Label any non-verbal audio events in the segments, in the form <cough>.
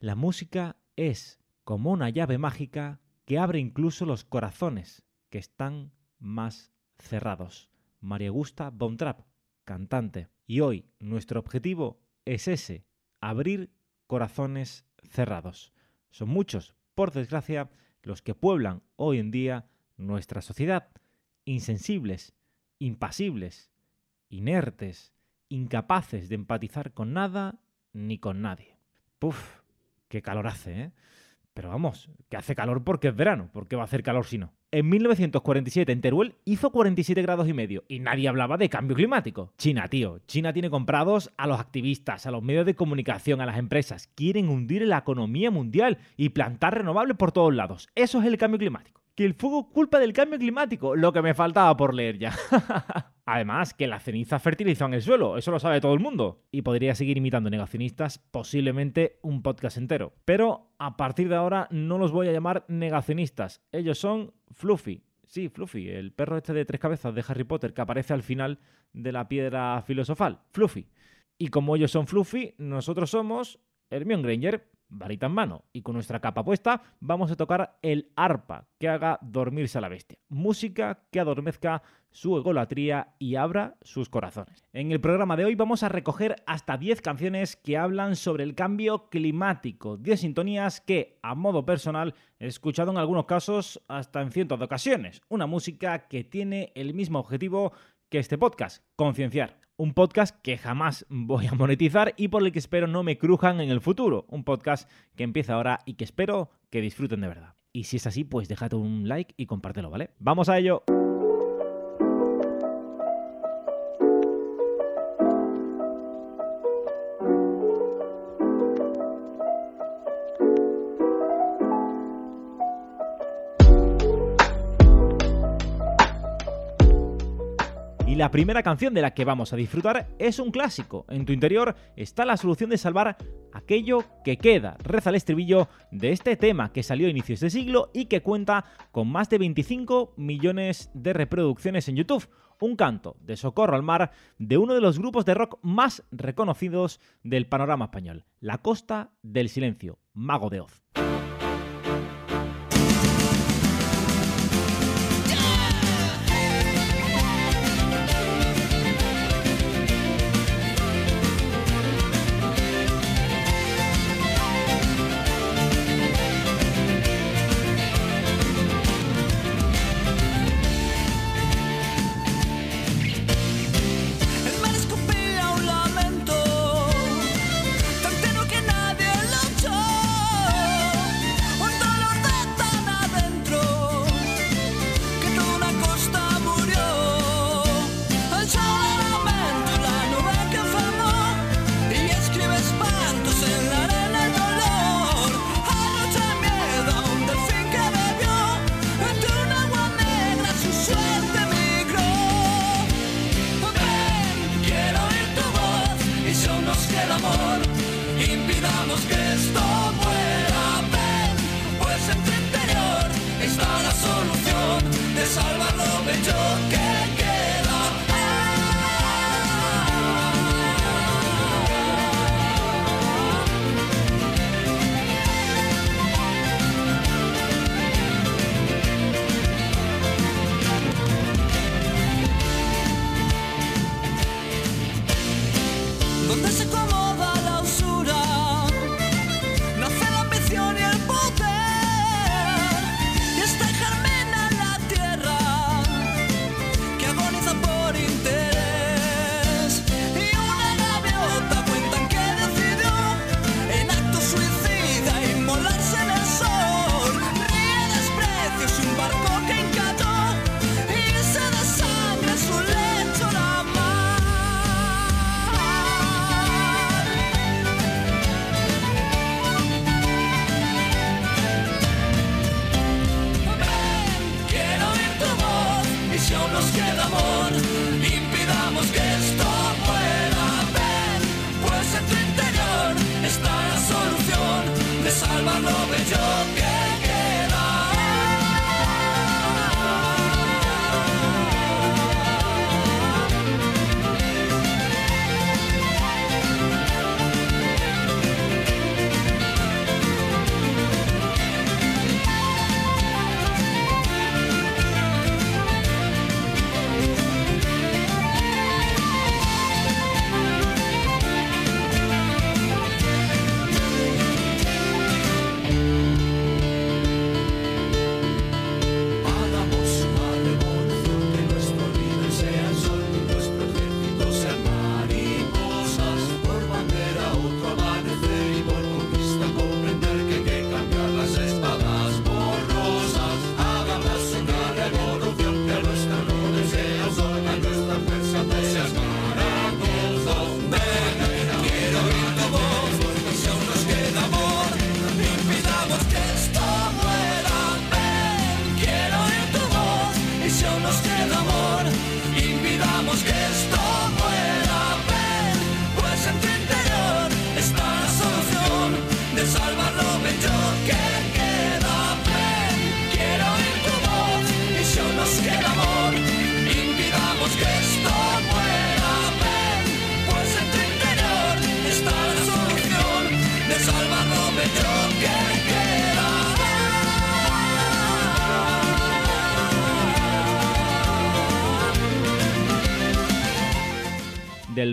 La música es como una llave mágica que abre incluso los corazones que están más cerrados. María Gusta Bontrap, cantante. Y hoy nuestro objetivo es ese, abrir corazones cerrados. Son muchos, por desgracia, los que pueblan hoy en día nuestra sociedad, insensibles, impasibles, inertes, incapaces de empatizar con nada ni con nadie. Puf, qué calor hace, ¿eh? Pero vamos, que hace calor porque es verano, porque va a hacer calor si no. En 1947 en Teruel hizo 47 grados y medio y nadie hablaba de cambio climático. China, tío, China tiene comprados a los activistas, a los medios de comunicación, a las empresas. Quieren hundir la economía mundial y plantar renovables por todos lados. Eso es el cambio climático. Que el fuego culpa del cambio climático, lo que me faltaba por leer ya. <laughs> Además, que las cenizas fertilizan el suelo, eso lo sabe todo el mundo. Y podría seguir imitando negacionistas posiblemente un podcast entero. Pero a partir de ahora no los voy a llamar negacionistas, ellos son Fluffy. Sí, Fluffy, el perro este de tres cabezas de Harry Potter que aparece al final de la piedra filosofal. Fluffy. Y como ellos son Fluffy, nosotros somos Hermione Granger varita en mano y con nuestra capa puesta vamos a tocar el arpa que haga dormirse a la bestia. Música que adormezca su egolatría y abra sus corazones. En el programa de hoy vamos a recoger hasta 10 canciones que hablan sobre el cambio climático, 10 sintonías que a modo personal he escuchado en algunos casos hasta en cientos de ocasiones. Una música que tiene el mismo objetivo que este podcast, concienciar. Un podcast que jamás voy a monetizar y por el que espero no me crujan en el futuro. Un podcast que empieza ahora y que espero que disfruten de verdad. Y si es así, pues déjate un like y compártelo, ¿vale? ¡Vamos a ello! La primera canción de la que vamos a disfrutar es un clásico. En tu interior está la solución de salvar aquello que queda. Reza el estribillo de este tema que salió a inicios de siglo y que cuenta con más de 25 millones de reproducciones en YouTube. Un canto de socorro al mar de uno de los grupos de rock más reconocidos del panorama español, La Costa del Silencio, Mago de Oz.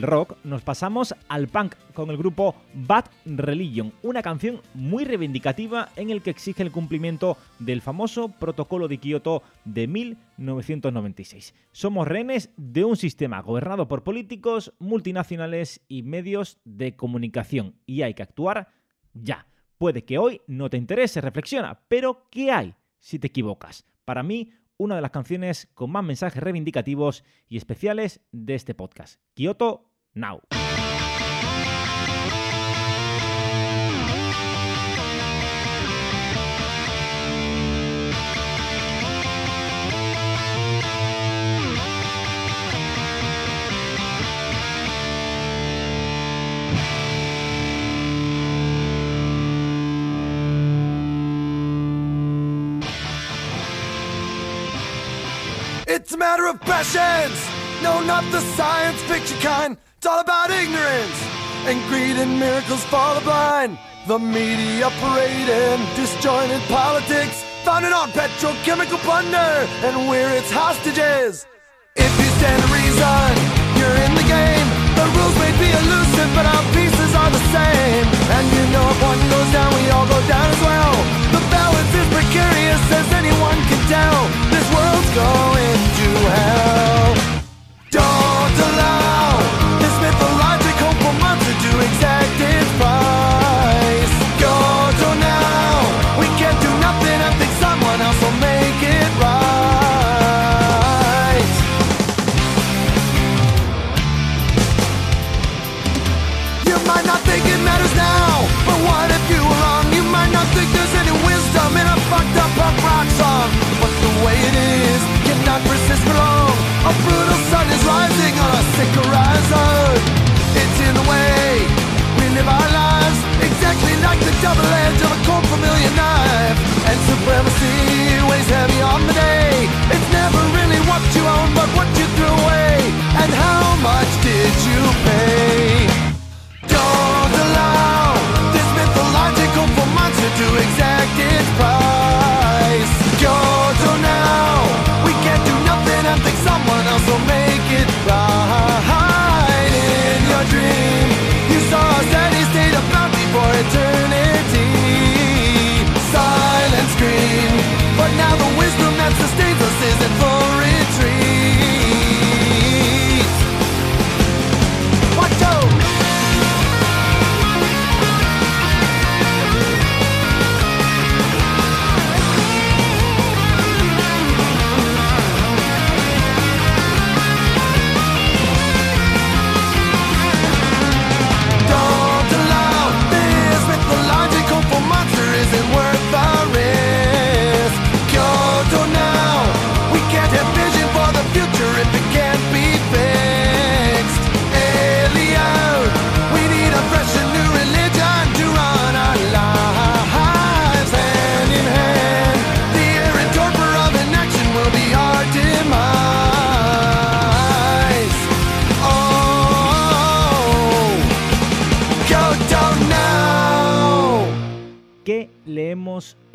Rock nos pasamos al punk con el grupo Bad Religion, una canción muy reivindicativa en el que exige el cumplimiento del famoso protocolo de Kioto de 1996. Somos rehenes de un sistema gobernado por políticos, multinacionales y medios de comunicación y hay que actuar ya. Puede que hoy no te interese, reflexiona, pero ¿qué hay si te equivocas? Para mí, una de las canciones con más mensajes reivindicativos y especiales de este podcast. Kyoto Now. It's a matter of passions. No, not the science fiction kind. All about ignorance and greed and miracles for the blind. The media parading disjointed politics, founded on petrochemical plunder, and we're its hostages. If you stand to reason, you're in the game. The rules may be elusive, but our pieces are the same. And you know if one goes down, we all go down as well. The balance is precarious, as anyone can tell. This world's going rock song. But the way it is cannot persist for long. A brutal sun is rising on a sick horizon. It's in the way we live our lives, exactly like the double edge of a cold familiar knife. And supremacy weighs heavy on the day. It's never really what you own, but what you threw away. And how much did you pay? Don't allow this mythological monster to exact its price. In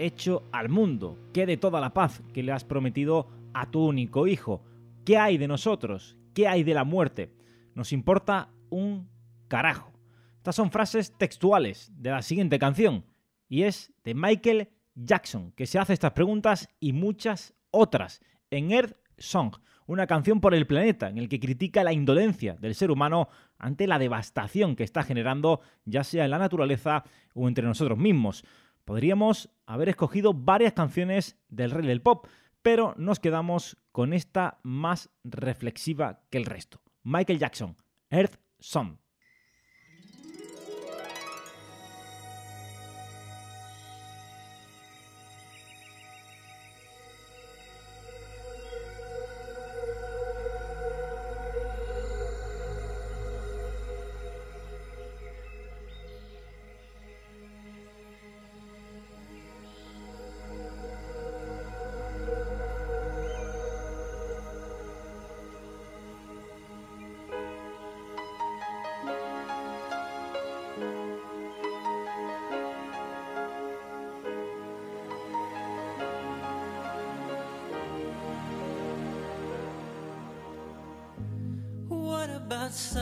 hecho al mundo? ¿Qué de toda la paz que le has prometido a tu único hijo? ¿Qué hay de nosotros? ¿Qué hay de la muerte? Nos importa un carajo. Estas son frases textuales de la siguiente canción y es de Michael Jackson, que se hace estas preguntas y muchas otras en Earth Song, una canción por el planeta en el que critica la indolencia del ser humano ante la devastación que está generando ya sea en la naturaleza o entre nosotros mismos. Podríamos haber escogido varias canciones del rey del pop, pero nos quedamos con esta más reflexiva que el resto. Michael Jackson, Earth Song.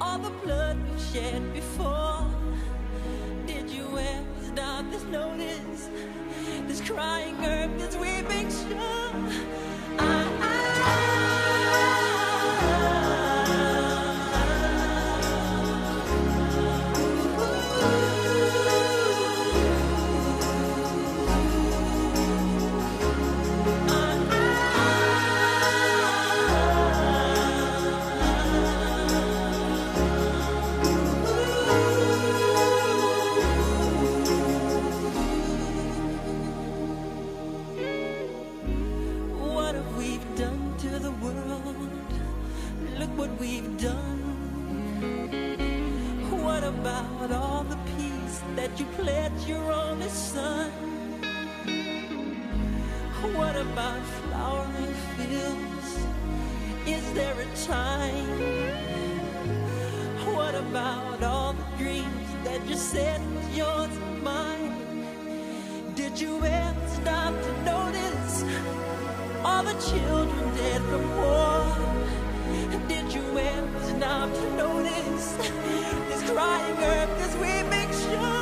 all the blood we shed before? Did you ever stop to notice this crying earth, this weeping shore? I, all the children dead from war. Did you ever stop to notice this crying earth, this weeping shore?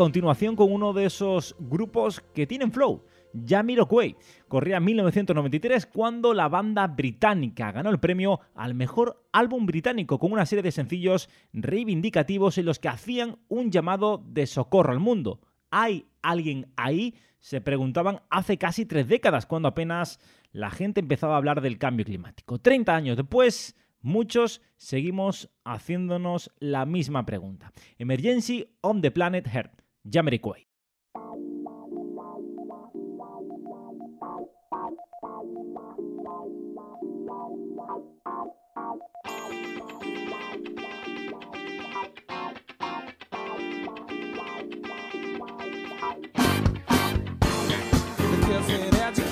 Continuación con uno de esos grupos que tienen flow. Jamiroquai. Corría en 1993 cuando la banda británica ganó el premio al mejor álbum británico con una serie de sencillos reivindicativos en los que hacían un llamado de socorro al mundo. ¿Hay alguien ahí? Se preguntaban hace casi tres décadas, cuando apenas la gente empezaba a hablar del cambio climático. 30 años después, muchos seguimos haciéndonos la misma pregunta. Emergency on the Planet Earth, Jamiroquai. The kids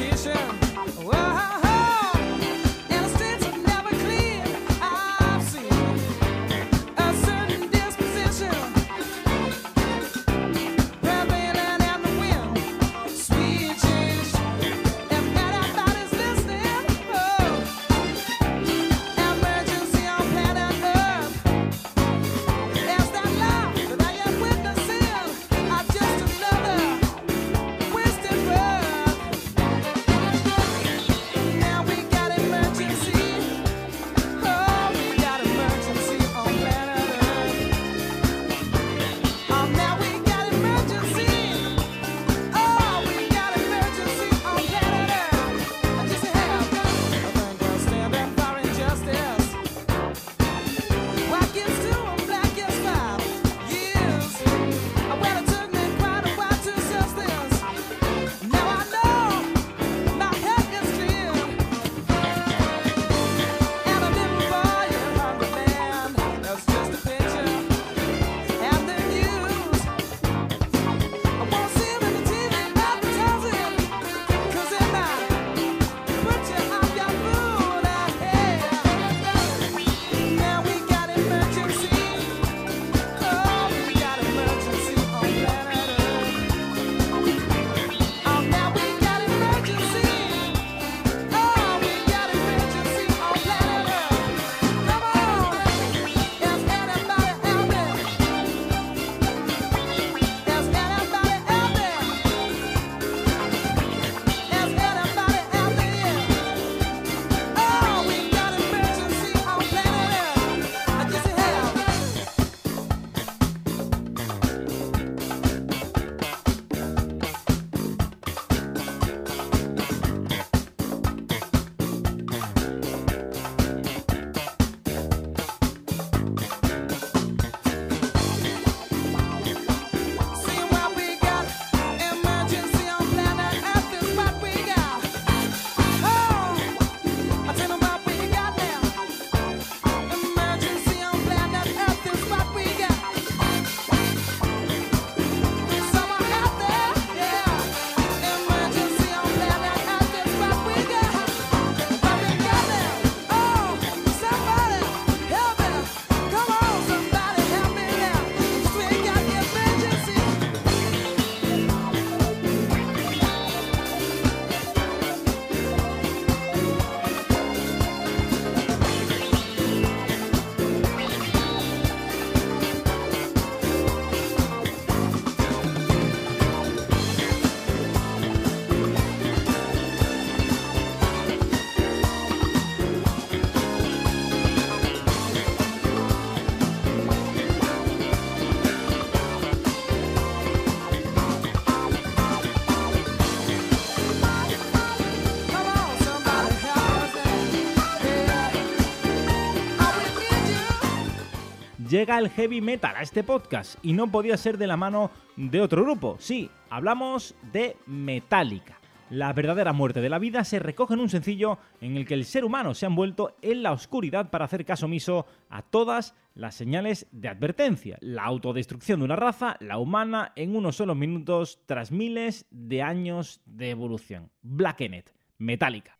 Llega el heavy metal a este podcast y no podía ser de la mano de otro grupo. Sí, hablamos de Metallica. La verdadera muerte de la vida se recoge en un sencillo en el que el ser humano se ha envuelto en la oscuridad para hacer caso omiso a todas las señales de advertencia. La autodestrucción de una raza, la humana, en unos solos minutos tras miles de años de evolución. Blackenet, Metallica.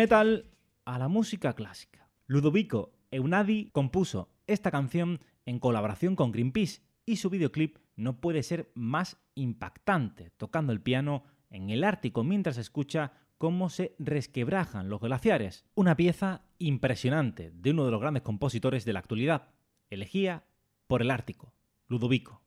Metal a la música clásica. Ludovico Eunadi compuso esta canción en colaboración con Greenpeace y su videoclip no puede ser más impactante, tocando el piano en el Ártico mientras escucha cómo se resquebrajan los glaciares. Una pieza impresionante de uno de los grandes compositores de la actualidad. Elegía por el Ártico, Ludovico.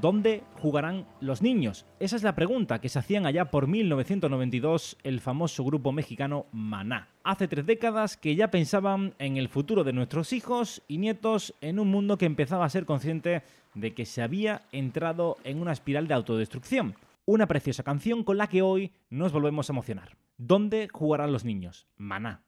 ¿Dónde jugarán los niños? Esa es la pregunta que se hacían allá por 1992 el famoso grupo mexicano Maná. Hace tres décadas que ya pensaban en el futuro de nuestros hijos y nietos en un mundo que empezaba a ser consciente de que se había entrado en una espiral de autodestrucción. Una preciosa canción con la que hoy nos volvemos a emocionar. ¿Dónde jugarán los niños? Maná.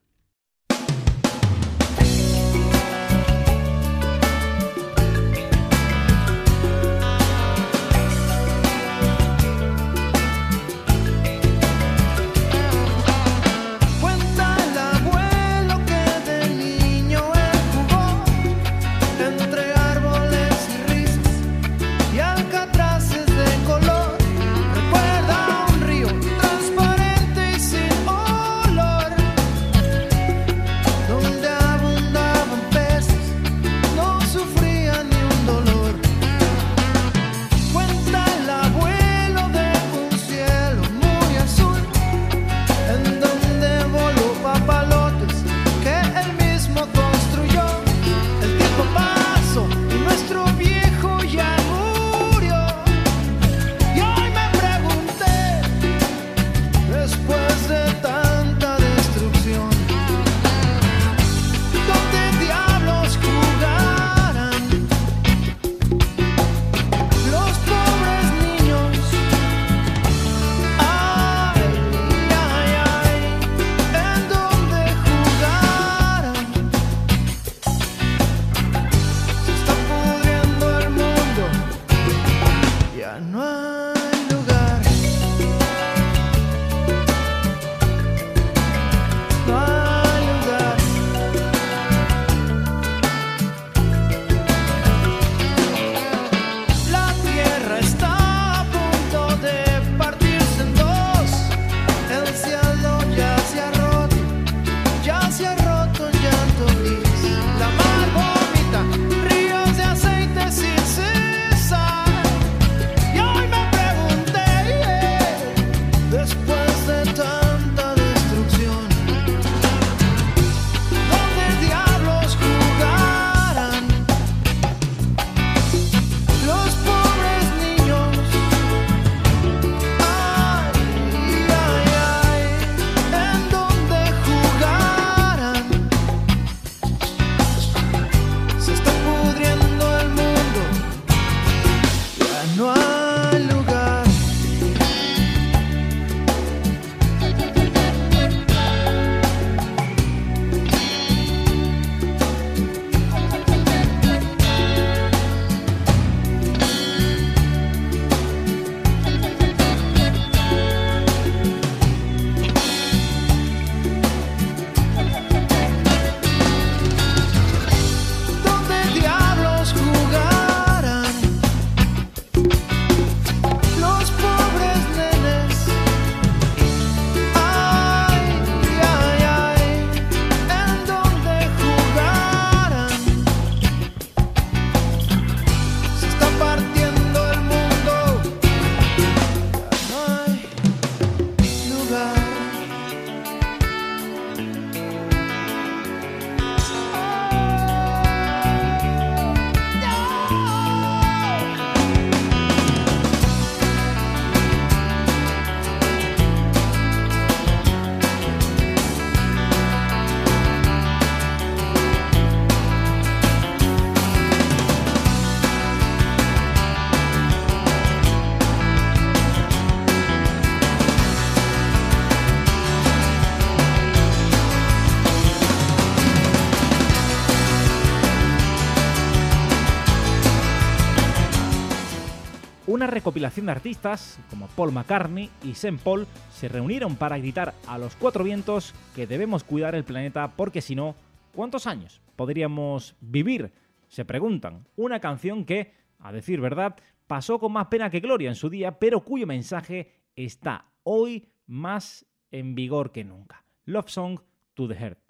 Recopilación de artistas como Paul McCartney y Sean Paul se reunieron para gritar a los cuatro vientos que debemos cuidar el planeta porque si no, ¿cuántos años podríamos vivir? Se preguntan. Una canción que, a decir verdad, pasó con más pena que gloria en su día, pero cuyo mensaje está hoy más en vigor que nunca. Love Song to the Heart.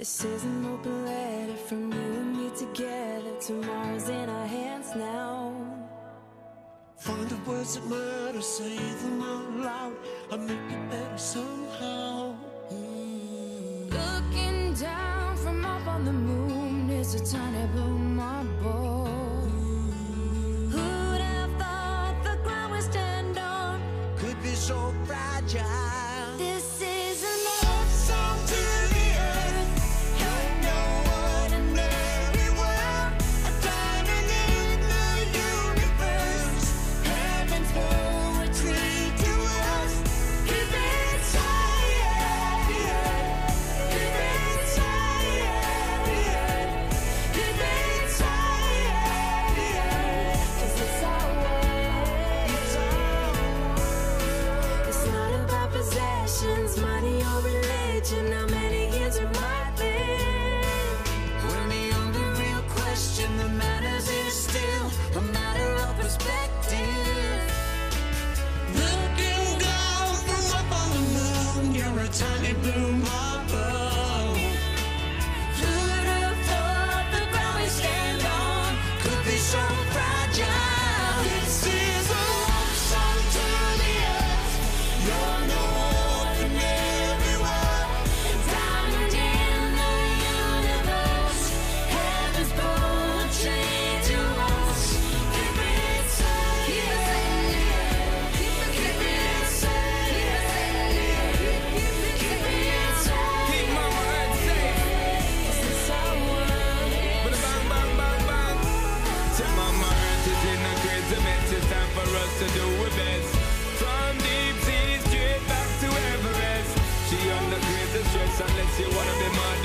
This is an open letter from you and me together. Tomorrow's in our hands now. Find the words that matter, say them out loud. I'll make it better somehow. Mm. Looking down from up on the moon is a tiny blue marble. To do her best. From deep sea straight back to Everest. She under crazy stress unless you wanna be motherless.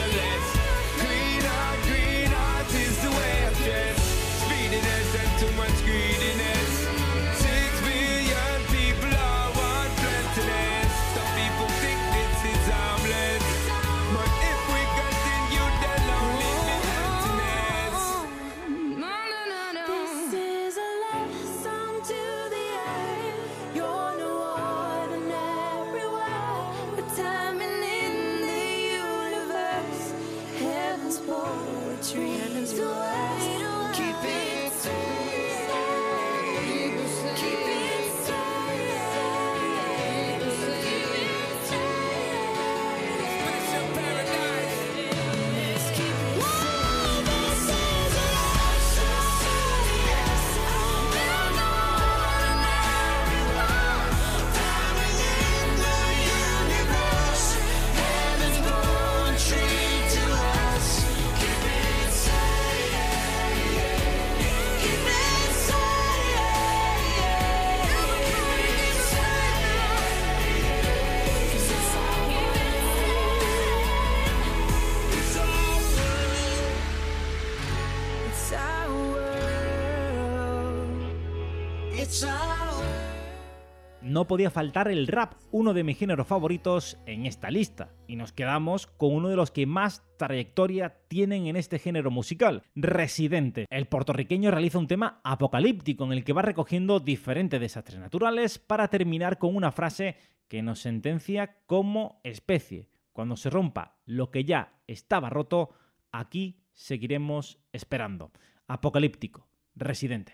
Podía faltar el rap, uno de mis géneros favoritos en esta lista, y nos quedamos con uno de los que más trayectoria tienen en este género musical, Residente. El puertorriqueño realiza un tema apocalíptico en el que va recogiendo diferentes desastres naturales para terminar con una frase que nos sentencia como especie. Cuando se rompa lo que ya estaba roto, aquí seguiremos esperando. Apocalíptico, Residente.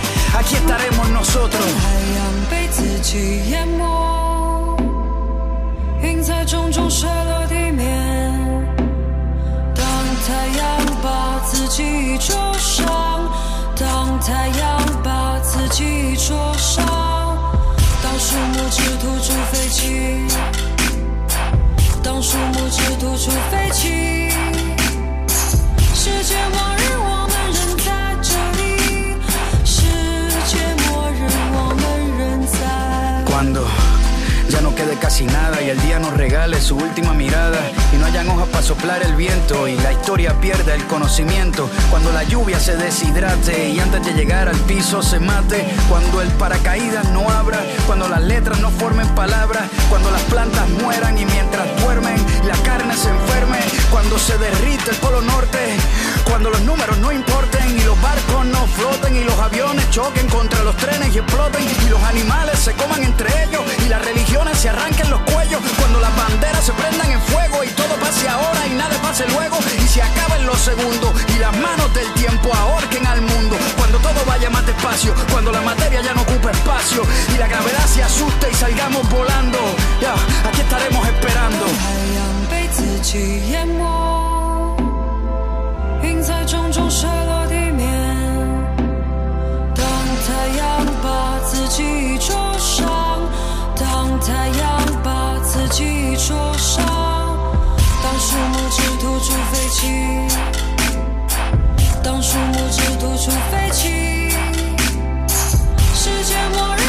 aquí estaremos nosotros. 太阳，把自己灼伤，当，树木只吐出废气，当树木只吐出废气。世界末日，casi nada y el día nos regale su última mirada y no hayan hojas para soplar el viento y la historia pierda el conocimiento. Cuando la lluvia se deshidrate y antes de llegar al piso se mate. Cuando el paracaídas no abra, cuando las letras no formen palabras, cuando las plantas mueran y mientras duermen la carne se enferme. Cuando se derrite el polo norte, cuando los números no importen y los barcos no floten y los aviones choquen contra los trenes y exploten y los animales se coman entre ellos y las religiones se arranquen los cuellos. Cuando las banderas se prendan en fuego y todo pase ahora y nada pase luego y se acaben los segundos y las manos del tiempo ahorquen al mundo. Cuando todo vaya más despacio, cuando la materia ya no ocupe espacio y la gravedad se asuste y salgamos volando. Ya, aquí estaremos esperando. 云彩重重摔落地面。当太阳把自己灼伤，当太阳把自己灼伤，当树木只吐出废气，当树木只吐出废气。世界末日，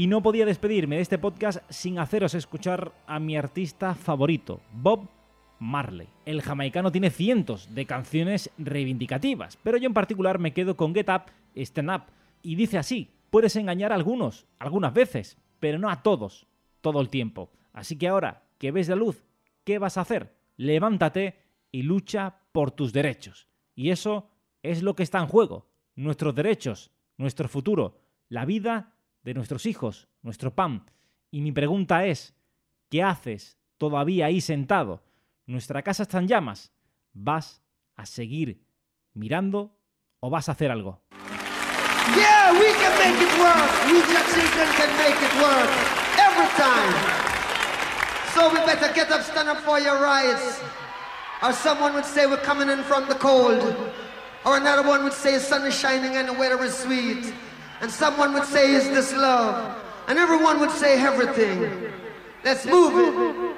Y no podía despedirme de este podcast sin haceros escuchar a mi artista favorito, Bob Marley. El jamaicano tiene cientos de canciones reivindicativas, pero yo en particular me quedo con Get Up, Stand Up. Y dice así, puedes engañar a algunos, algunas veces, pero no a todos, todo el tiempo. Así que ahora que ves la luz, ¿qué vas a hacer? Levántate y lucha por tus derechos. Y eso es lo que está en juego, nuestros derechos, nuestro futuro, la vida de nuestros hijos, nuestro pan. Y mi pregunta es, ¿qué haces todavía ahí sentado? Nuestra casa está en llamas. ¿Vas a seguir mirando o vas a hacer algo? Yeah, we can make it work. We children can make it work every time. So we better get up, stand up for your rights. Or someone would say we're coming in from the cold. Or another one would say sun is shining and the weather is sweet. And someone would say, Is this love? And everyone would say, Everything. Let's move it.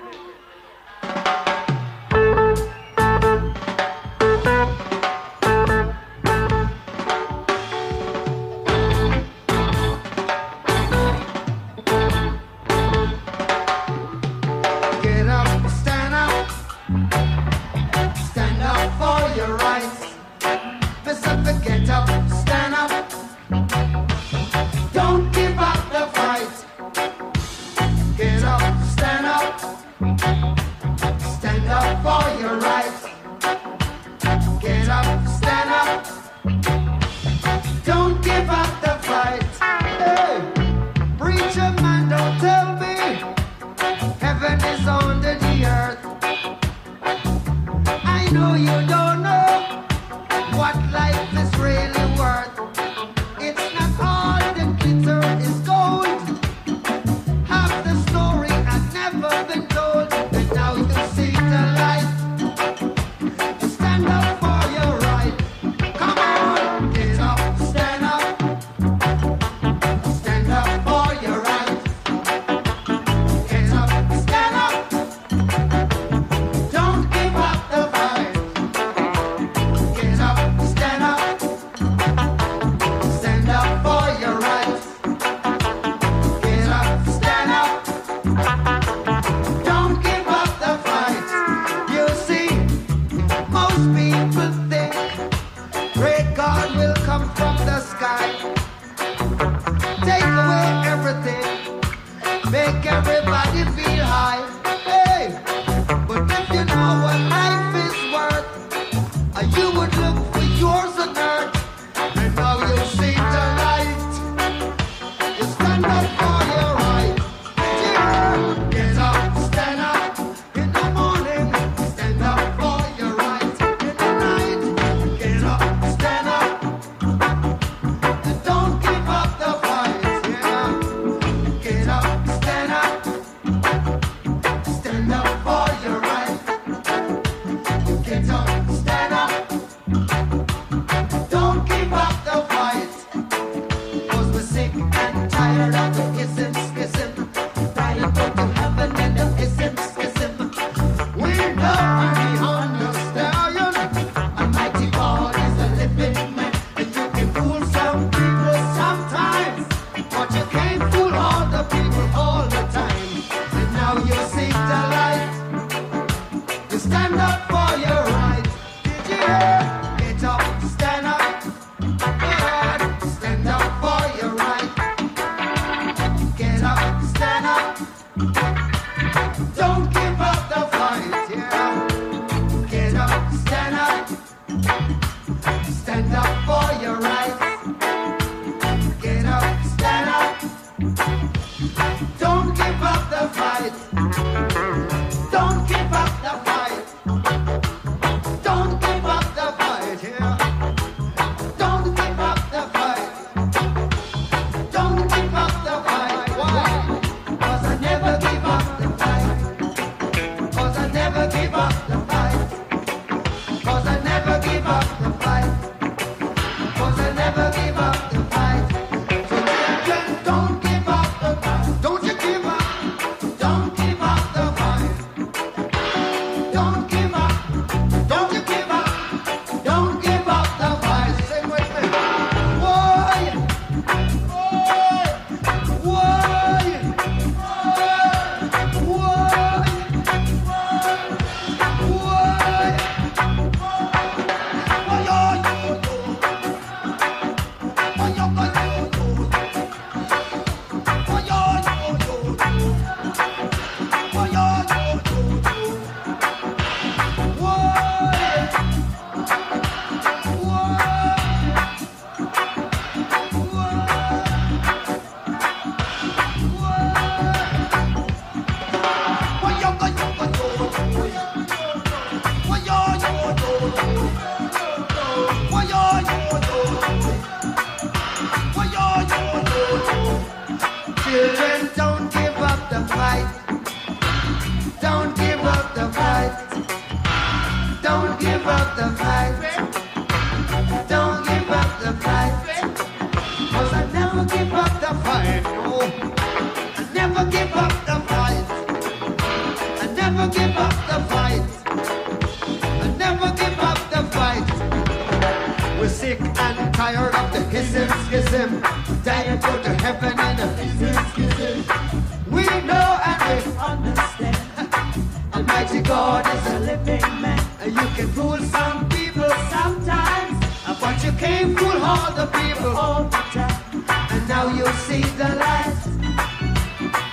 People all the time. And now you see the light.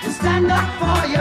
You stand up for your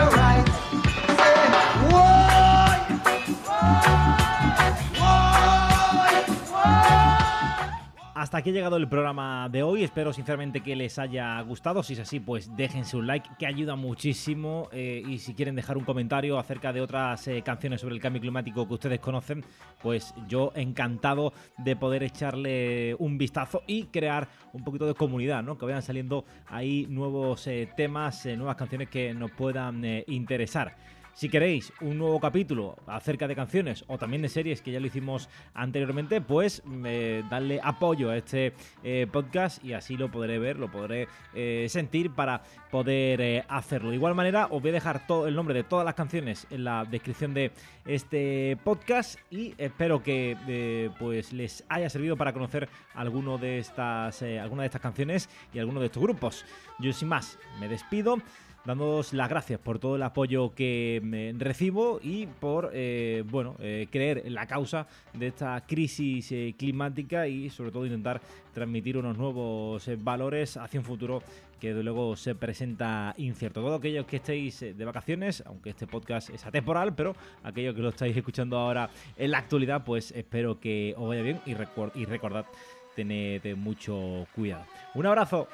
Hasta aquí ha llegado el programa de hoy. Espero sinceramente que les haya gustado. Si es así, pues déjense un like, que ayuda muchísimo. Eh, y si quieren dejar un comentario acerca de otras eh, canciones sobre el cambio climático que ustedes conocen, pues yo encantado de poder echarle un vistazo y crear un poquito de comunidad, ¿no? Que vayan saliendo ahí nuevos eh, temas, nuevas canciones que nos puedan interesar. Si queréis un nuevo capítulo acerca de canciones o también de series que ya lo hicimos anteriormente, pues eh, darle apoyo a este eh, podcast y así lo podré ver, lo podré eh, sentir para poder eh, hacerlo. De igual manera, os voy a dejar todo el nombre de todas las canciones en la descripción de este podcast y espero que pues les haya servido para conocer alguno de estas, alguna de estas canciones y alguno de estos grupos. Yo sin más, me despido dándoos las gracias por todo el apoyo que me recibo y por eh, bueno eh, creer en la causa de esta crisis eh, climática y sobre todo intentar transmitir unos nuevos eh, valores hacia un futuro que de luego se presenta incierto. Todos aquellos que estéis eh, de vacaciones, aunque este podcast es atemporal, pero aquellos que lo estáis escuchando ahora en la actualidad, pues espero que os vaya bien y, recuer- y recordad, tened mucho cuidado. Un abrazo.